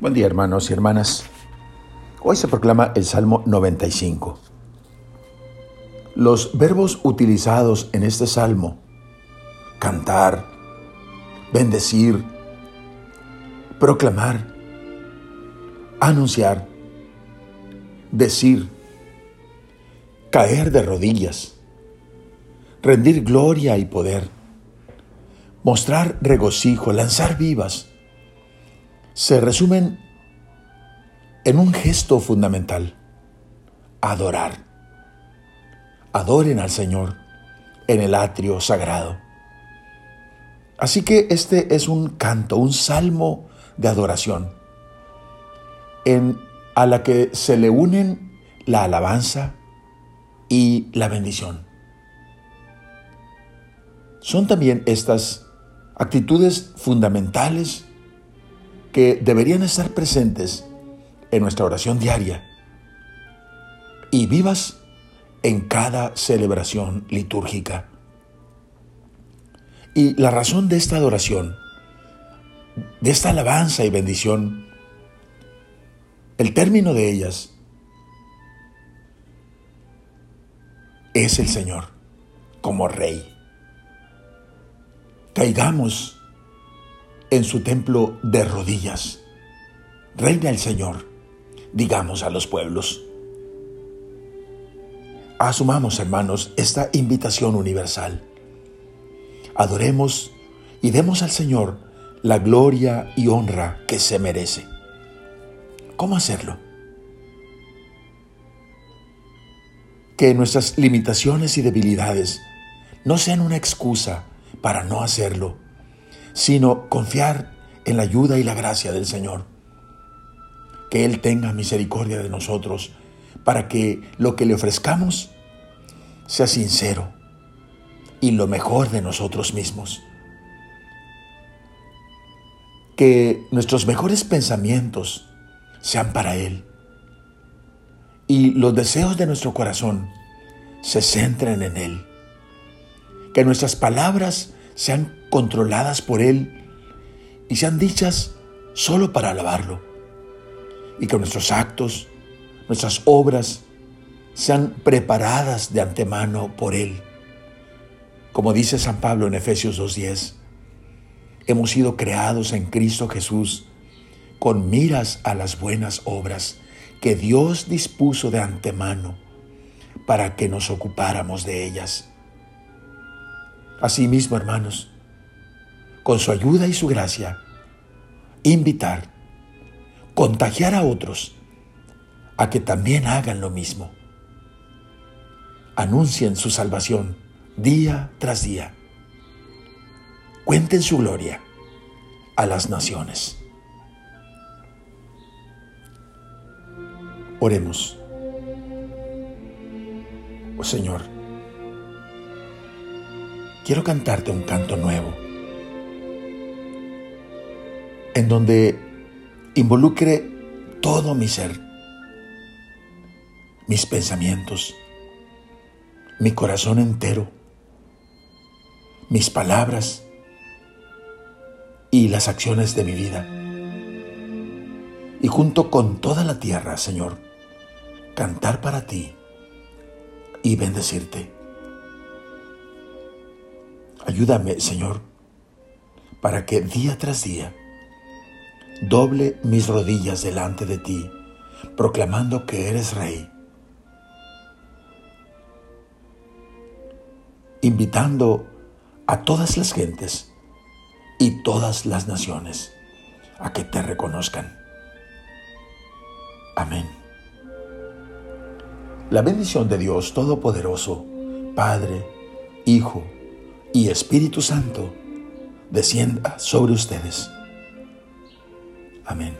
Buen día hermanos y hermanas. Hoy se proclama el Salmo 95. Los verbos utilizados en este salmo, cantar, bendecir, proclamar, anunciar, decir, caer de rodillas, rendir gloria y poder, mostrar regocijo, lanzar vivas, se resumen en un gesto fundamental, adorar. Adoren al Señor en el atrio sagrado. Así que este es un canto, un salmo de adoración, a la que se le unen la alabanza y la bendición. Son también estas actitudes fundamentales deberían estar presentes en nuestra oración diaria y vivas en cada celebración litúrgica. Y la razón de esta adoración, de esta alabanza y bendición, el término de ellas es el Señor como Rey. Caigamos en su templo de rodillas. Reina el Señor, digamos a los pueblos. Asumamos, hermanos, esta invitación universal. Adoremos y demos al Señor la gloria y honra que se merece. ¿Cómo hacerlo? Que nuestras limitaciones y debilidades no sean una excusa para no hacerlo sino confiar en la ayuda y la gracia del Señor. Que Él tenga misericordia de nosotros para que lo que le ofrezcamos sea sincero y lo mejor de nosotros mismos. Que nuestros mejores pensamientos sean para Él y los deseos de nuestro corazón se centren en Él. Que nuestras palabras sean controladas por Él y sean dichas solo para alabarlo. Y que nuestros actos, nuestras obras, sean preparadas de antemano por Él. Como dice San Pablo en Efesios 2.10, hemos sido creados en Cristo Jesús con miras a las buenas obras que Dios dispuso de antemano para que nos ocupáramos de ellas. Asimismo, hermanos, con su ayuda y su gracia, invitar, contagiar a otros a que también hagan lo mismo. Anuncien su salvación día tras día. Cuenten su gloria a las naciones. Oremos. Oh Señor, quiero cantarte un canto nuevo en donde involucre todo mi ser, mis pensamientos, mi corazón entero, mis palabras y las acciones de mi vida. Y junto con toda la tierra, Señor, cantar para ti y bendecirte. Ayúdame, Señor, para que día tras día doble mis rodillas delante de ti, proclamando que eres rey, invitando a todas las gentes y todas las naciones a que te reconozcan. Amén. La bendición de Dios Todopoderoso, Padre, Hijo y Espíritu Santo, descienda sobre ustedes Amén.